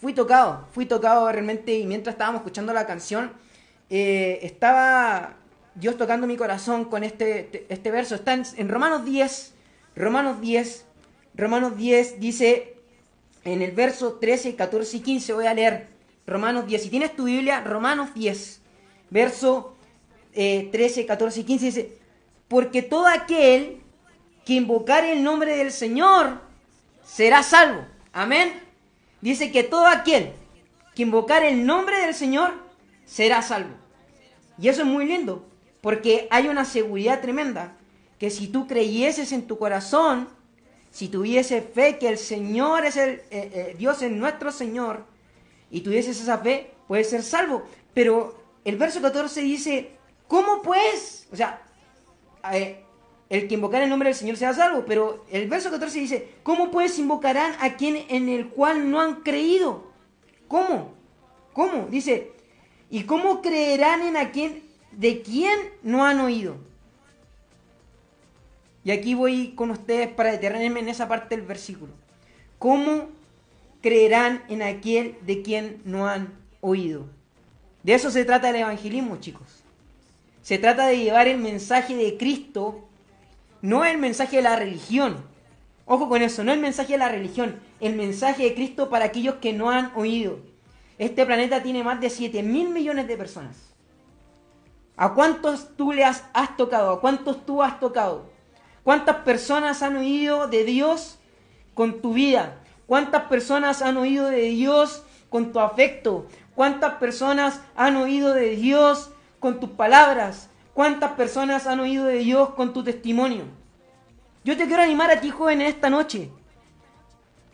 fui tocado, fui tocado realmente y mientras estábamos escuchando la canción, eh, estaba Dios tocando mi corazón con este, este verso. Está en, Romanos 10, Romanos 10, Romanos 10 dice en el verso 13, 14 y 15, voy a leer Romanos 10. Si tienes tu Biblia, Romanos 10, verso 13, eh, 14 y 15 dice, porque todo aquel que invocar el nombre del Señor será salvo. Amén. Dice que todo aquel que invocar el nombre del Señor será salvo. Y eso es muy lindo, porque hay una seguridad tremenda, que si tú creyeses en tu corazón, si tuviese fe que el Señor es el, eh, eh, Dios es nuestro Señor, y tuvieses esa fe, puedes ser salvo. Pero el verso 14 dice, ¿cómo pues? O sea, eh, el que invocar el nombre del Señor sea salvo, pero el verso 14 dice, ¿cómo pues invocarán a quien en el cual no han creído? ¿Cómo? ¿Cómo? Dice, ¿y cómo creerán en a quien de quien no han oído? Y aquí voy con ustedes para detenerme en esa parte del versículo. ¿Cómo creerán en aquel de quien no han oído? De eso se trata el evangelismo, chicos. Se trata de llevar el mensaje de Cristo, no el mensaje de la religión. Ojo con eso, no el mensaje de la religión, el mensaje de Cristo para aquellos que no han oído. Este planeta tiene más de 7 mil millones de personas. ¿A cuántos tú le has, has tocado? ¿A cuántos tú has tocado? ¿Cuántas personas han oído de Dios con tu vida? ¿Cuántas personas han oído de Dios con tu afecto? ¿Cuántas personas han oído de Dios con tus palabras? ¿Cuántas personas han oído de Dios con tu testimonio? Yo te quiero animar a ti, joven, esta noche,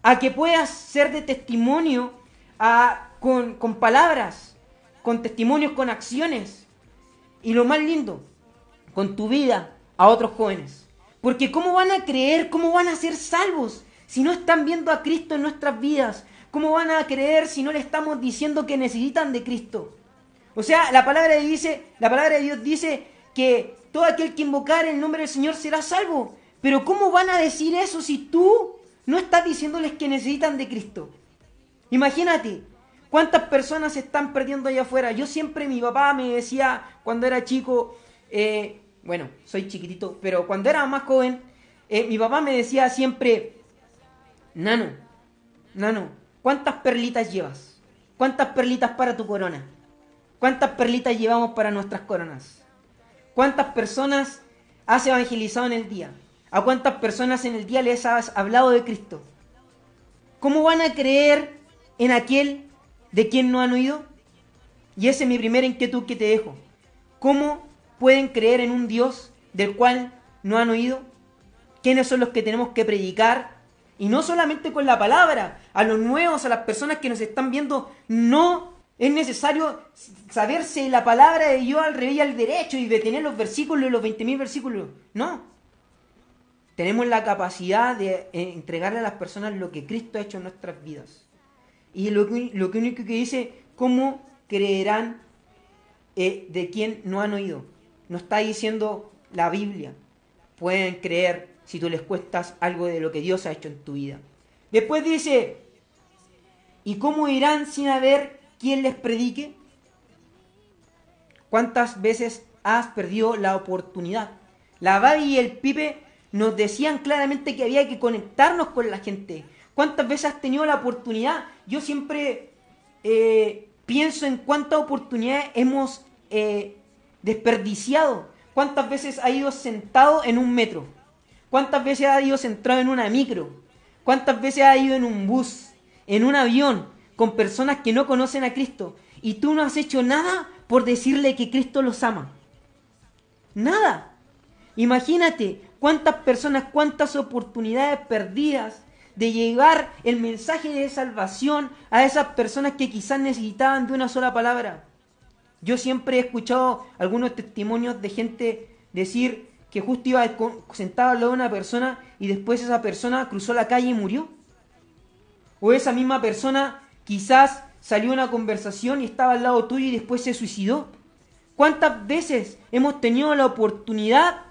a que puedas ser de testimonio con, palabras, con testimonios, con acciones. Y lo más lindo, con tu vida a otros jóvenes. Porque ¿cómo van a creer? ¿Cómo van a ser salvos si no están viendo a Cristo en nuestras vidas? ¿Cómo van a creer si no le estamos diciendo que necesitan de Cristo? O sea, la palabra dice, la palabra de Dios dice que todo aquel que invocar el nombre del Señor será salvo. Pero ¿cómo van a decir eso si tú no estás diciéndoles que necesitan de Cristo? Imagínate, ¿cuántas personas se están perdiendo allá afuera? Yo siempre, mi papá me decía cuando era chico, eh, bueno, soy chiquitito, pero cuando era más joven, eh, mi papá me decía siempre, Nano, Nano, ¿cuántas perlitas llevas? ¿Cuántas perlitas para tu corona? ¿Cuántas perlitas llevamos para nuestras coronas? ¿Cuántas personas has evangelizado en el día? ¿A cuántas personas en el día les has hablado de Cristo? ¿Cómo van a creer en aquel de quien no han oído? Y esa es mi primera inquietud que te dejo. ¿Cómo pueden creer en un Dios del cual no han oído? ¿Quiénes son los que tenemos que predicar? Y no solamente con la palabra, a los nuevos, a las personas que nos están viendo, no es necesario saberse la palabra de Dios al revés y al derecho y detener los versículos, los 20.000 versículos. No. Tenemos la capacidad de eh, entregarle a las personas lo que Cristo ha hecho en nuestras vidas. Y lo, lo único que dice, ¿cómo creerán eh, de quien no han oído? no está diciendo la Biblia. Pueden creer si tú les cuestas algo de lo que Dios ha hecho en tu vida. Después dice, ¿y cómo irán sin haber quien les predique? ¿Cuántas veces has perdido la oportunidad? La Babi y el Pipe nos decían claramente que había que conectarnos con la gente. ¿Cuántas veces has tenido la oportunidad? Yo siempre eh, pienso en cuántas oportunidades hemos eh, desperdiciado. ¿Cuántas veces ha ido sentado en un metro? ¿Cuántas veces ha ido sentado en una micro? ¿Cuántas veces ha ido en un bus, en un avión, con personas que no conocen a Cristo? Y tú no has hecho nada por decirle que Cristo los ama. Nada. Imagínate cuántas personas, cuántas oportunidades perdidas de llevar el mensaje de salvación a esas personas que quizás necesitaban de una sola palabra. Yo siempre he escuchado algunos testimonios de gente decir que justo iba sentado al lado de una persona y después esa persona cruzó la calle y murió. O esa misma persona quizás salió una conversación y estaba al lado tuyo y después se suicidó. ¿Cuántas veces hemos tenido la oportunidad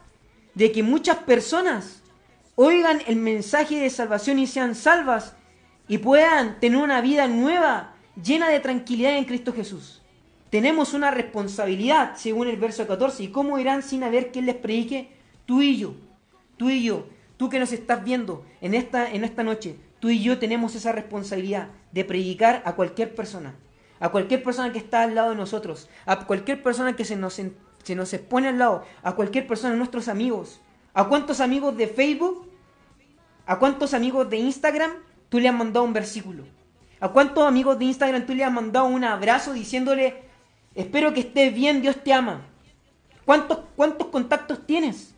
de que muchas personas oigan el mensaje de salvación y sean salvas y puedan tener una vida nueva, llena de tranquilidad en Cristo Jesús. Tenemos una responsabilidad, según el verso 14, y cómo irán sin haber quien les predique, tú y yo, tú y yo, tú que nos estás viendo en esta, en esta noche, tú y yo tenemos esa responsabilidad de predicar a cualquier persona, a cualquier persona que está al lado de nosotros, a cualquier persona que se nos, se nos expone al lado, a cualquier persona, nuestros amigos, a cuántos amigos de Facebook, a cuántos amigos de Instagram tú le has mandado un versículo, a cuántos amigos de Instagram tú le has mandado un abrazo diciéndole, espero que estés bien, Dios te ama. ¿Cuántos, cuántos contactos tienes?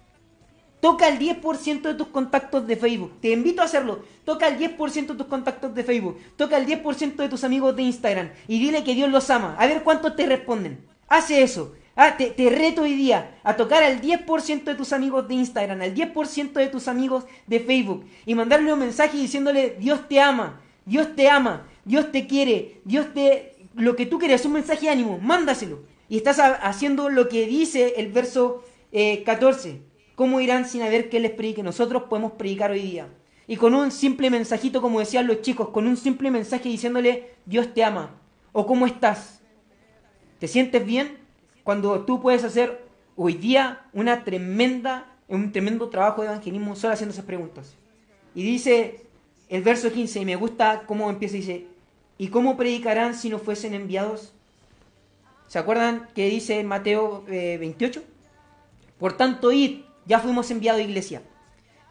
Toca el 10% de tus contactos de Facebook. Te invito a hacerlo. Toca el 10% de tus contactos de Facebook. Toca el 10% de tus amigos de Instagram. Y dile que Dios los ama. A ver cuántos te responden. Hace eso. Ah, te, reto hoy día a tocar al 10% de tus amigos de Instagram, al 10% de tus amigos de Facebook y mandarle un mensaje diciéndole Dios te ama, Dios te ama, Dios te quiere, Dios te... Lo que tú quieres, un mensaje de ánimo, mándaselo. Y estás haciendo lo que dice el verso 14. ¿Cómo irán sin haber que les predique? Nosotros podemos predicar hoy día. Y con un simple mensajito, como decían los chicos, con un simple mensaje diciéndole, Dios te ama. O ¿cómo estás? ¿Te sientes bien? Cuando tú puedes hacer hoy día una tremenda, un tremendo trabajo de evangelismo solo haciendo esas preguntas. Y dice el verso 15, y me gusta cómo empieza, dice, ¿y cómo predicarán si no fuesen enviados? ¿Se acuerdan que dice Mateo 28? Eh, Por tanto, id ya fuimos enviados a iglesia.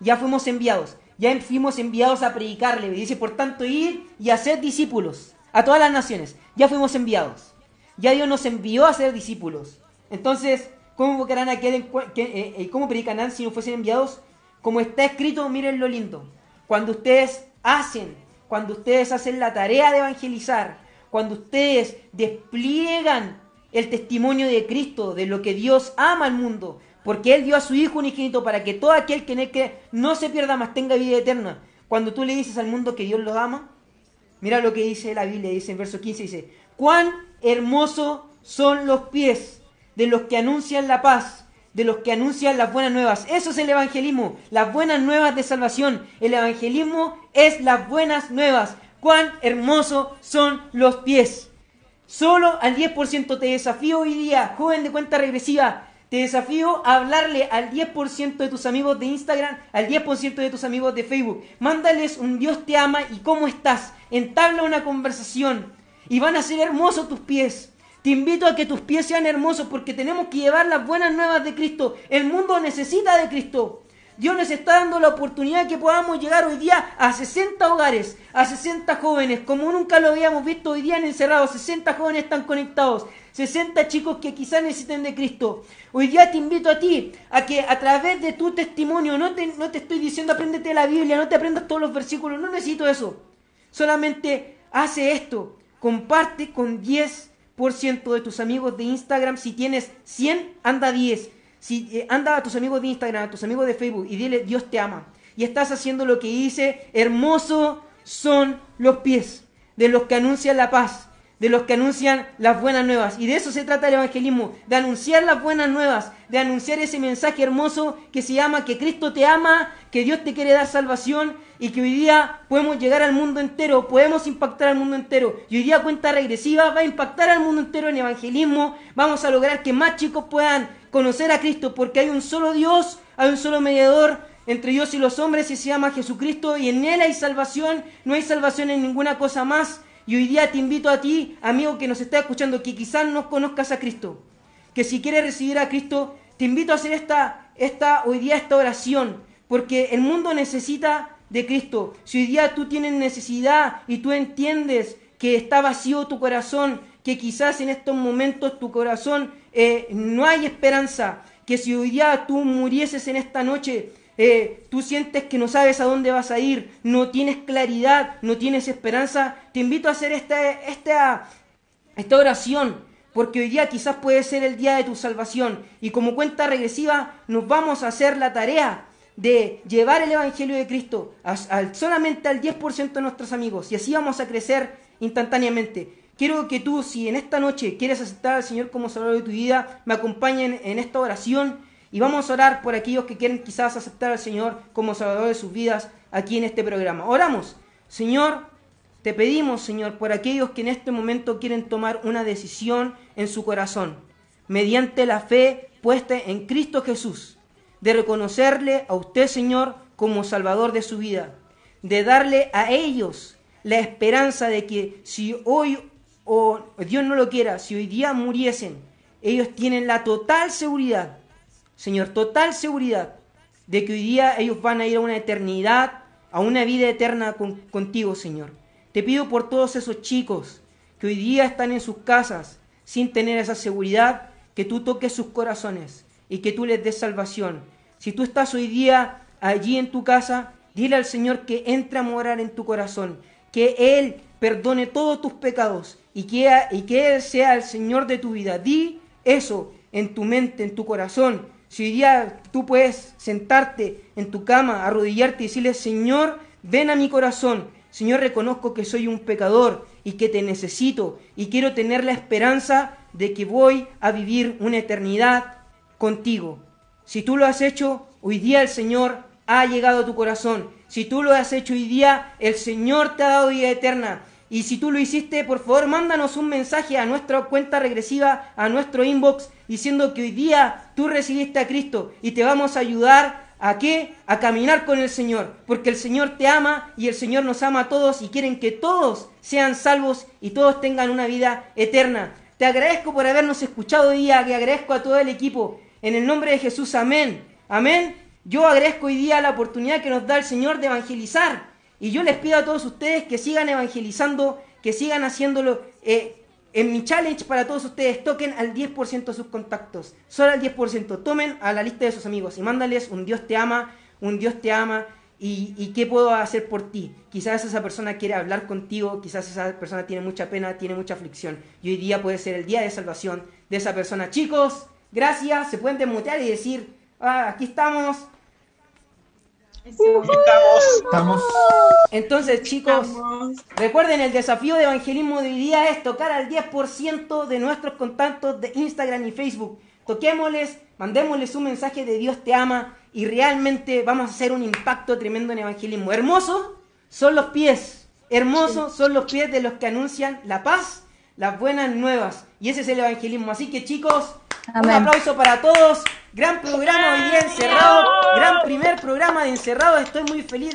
Ya fuimos enviados. Ya fuimos enviados a predicarle. Dice, por tanto, ir y hacer discípulos a todas las naciones. Ya fuimos enviados. Ya Dios nos envió a ser discípulos. Entonces, ¿cómo invocarán a aquel, eh, eh, cómo predicarán si no fuesen enviados? Como está escrito, miren lo lindo. Cuando ustedes hacen, cuando ustedes hacen la tarea de evangelizar, cuando ustedes despliegan el testimonio de Cristo, de lo que Dios ama al mundo, porque Él dio a su Hijo unigénito para que todo aquel que en no se pierda, más tenga vida eterna. Cuando tú le dices al mundo que Dios lo ama, mira lo que dice la Biblia, dice en verso 15, dice, cuán hermosos son los pies de los que anuncian la paz, de los que anuncian las buenas nuevas. Eso es el evangelismo, las buenas nuevas de salvación. El evangelismo es las buenas nuevas. Cuán hermosos son los pies. Solo al 10% te desafío hoy día, joven de cuenta regresiva, te desafío a hablarle al 10% de tus amigos de Instagram, al 10% de tus amigos de Facebook. Mándales un Dios te ama y cómo estás. Entabla una conversación y van a ser hermosos tus pies. Te invito a que tus pies sean hermosos porque tenemos que llevar las buenas nuevas de Cristo. El mundo necesita de Cristo. Dios nos está dando la oportunidad que podamos llegar hoy día a 60 hogares, a 60 jóvenes, como nunca lo habíamos visto hoy día en encerrado. 60 jóvenes están conectados, 60 chicos que quizás necesiten de Cristo. Hoy día te invito a ti a que a través de tu testimonio, no te, no te estoy diciendo apréndete la Biblia, no te aprendas todos los versículos, no necesito eso. Solamente hace esto, comparte con 10% de tus amigos de Instagram. Si tienes 100, anda 10. Si eh, anda a tus amigos de Instagram, a tus amigos de Facebook y dile Dios te ama. Y estás haciendo lo que dice, hermoso son los pies de los que anuncian la paz de los que anuncian las buenas nuevas. Y de eso se trata el evangelismo, de anunciar las buenas nuevas, de anunciar ese mensaje hermoso que se llama que Cristo te ama, que Dios te quiere dar salvación y que hoy día podemos llegar al mundo entero, podemos impactar al mundo entero. Y hoy día cuenta regresiva va a impactar al mundo entero en evangelismo. Vamos a lograr que más chicos puedan conocer a Cristo porque hay un solo Dios, hay un solo mediador entre Dios y los hombres y se llama Jesucristo y en Él hay salvación, no hay salvación en ninguna cosa más. Y hoy día te invito a ti, amigo que nos está escuchando, que quizás no conozcas a Cristo, que si quieres recibir a Cristo, te invito a hacer esta, esta, hoy día esta oración, porque el mundo necesita de Cristo. Si hoy día tú tienes necesidad y tú entiendes que está vacío tu corazón, que quizás en estos momentos tu corazón eh, no hay esperanza, que si hoy día tú murieses en esta noche, eh, tú sientes que no sabes a dónde vas a ir, no tienes claridad, no tienes esperanza, te invito a hacer esta, esta, esta oración, porque hoy día quizás puede ser el día de tu salvación. Y como cuenta regresiva, nos vamos a hacer la tarea de llevar el Evangelio de Cristo solamente al 10% de nuestros amigos, y así vamos a crecer instantáneamente. Quiero que tú, si en esta noche quieres aceptar al Señor como Salvador de tu vida, me acompañen en esta oración y vamos a orar por aquellos que quieren quizás aceptar al Señor como Salvador de sus vidas aquí en este programa. Oramos. Señor, te pedimos, Señor, por aquellos que en este momento quieren tomar una decisión en su corazón, mediante la fe puesta en Cristo Jesús, de reconocerle a usted, Señor, como Salvador de su vida, de darle a ellos la esperanza de que si hoy o Dios no lo quiera, si hoy día muriesen, ellos tienen la total seguridad, Señor, total seguridad de que hoy día ellos van a ir a una eternidad, a una vida eterna contigo, Señor. Te pido por todos esos chicos que hoy día están en sus casas sin tener esa seguridad, que tú toques sus corazones y que tú les des salvación. Si tú estás hoy día allí en tu casa, dile al Señor que entre a morar en tu corazón, que Él perdone todos tus pecados y que, y que Él sea el Señor de tu vida. Di eso en tu mente, en tu corazón. Si hoy día tú puedes sentarte en tu cama, arrodillarte y decirle, Señor, ven a mi corazón. Señor, reconozco que soy un pecador y que te necesito y quiero tener la esperanza de que voy a vivir una eternidad contigo. Si tú lo has hecho, hoy día el Señor ha llegado a tu corazón. Si tú lo has hecho hoy día, el Señor te ha dado vida eterna. Y si tú lo hiciste, por favor, mándanos un mensaje a nuestra cuenta regresiva, a nuestro inbox, diciendo que hoy día tú recibiste a Cristo y te vamos a ayudar a? A caminar con el Señor, porque el Señor te ama y el Señor nos ama a todos y quieren que todos sean salvos y todos tengan una vida eterna. Te agradezco por habernos escuchado hoy día, que agradezco a todo el equipo. En el nombre de Jesús, amén. Amén. Yo agradezco hoy día la oportunidad que nos da el Señor de evangelizar y yo les pido a todos ustedes que sigan evangelizando, que sigan haciéndolo. Eh, en mi challenge para todos ustedes, toquen al 10% de sus contactos. Solo al 10%. Tomen a la lista de sus amigos y mándales un Dios te ama, un Dios te ama. Y, y, qué puedo hacer por ti. Quizás esa persona quiere hablar contigo, quizás esa persona tiene mucha pena, tiene mucha aflicción. Y hoy día puede ser el día de salvación de esa persona. Chicos, gracias. Se pueden desmutear y decir, ah, aquí estamos, Estamos. Entonces, chicos, recuerden, el desafío de evangelismo de hoy día es tocar al 10% de nuestros contactos de Instagram y Facebook. Toquémosles, mandémosles un mensaje de Dios te ama y realmente vamos a hacer un impacto tremendo en evangelismo. Hermosos son los pies, hermosos son los pies de los que anuncian la paz, las buenas nuevas. Y ese es el evangelismo. Así que, chicos, un aplauso para todos. Gran programa hoy día encerrado. Gran primer programa de encerrado. Estoy muy feliz de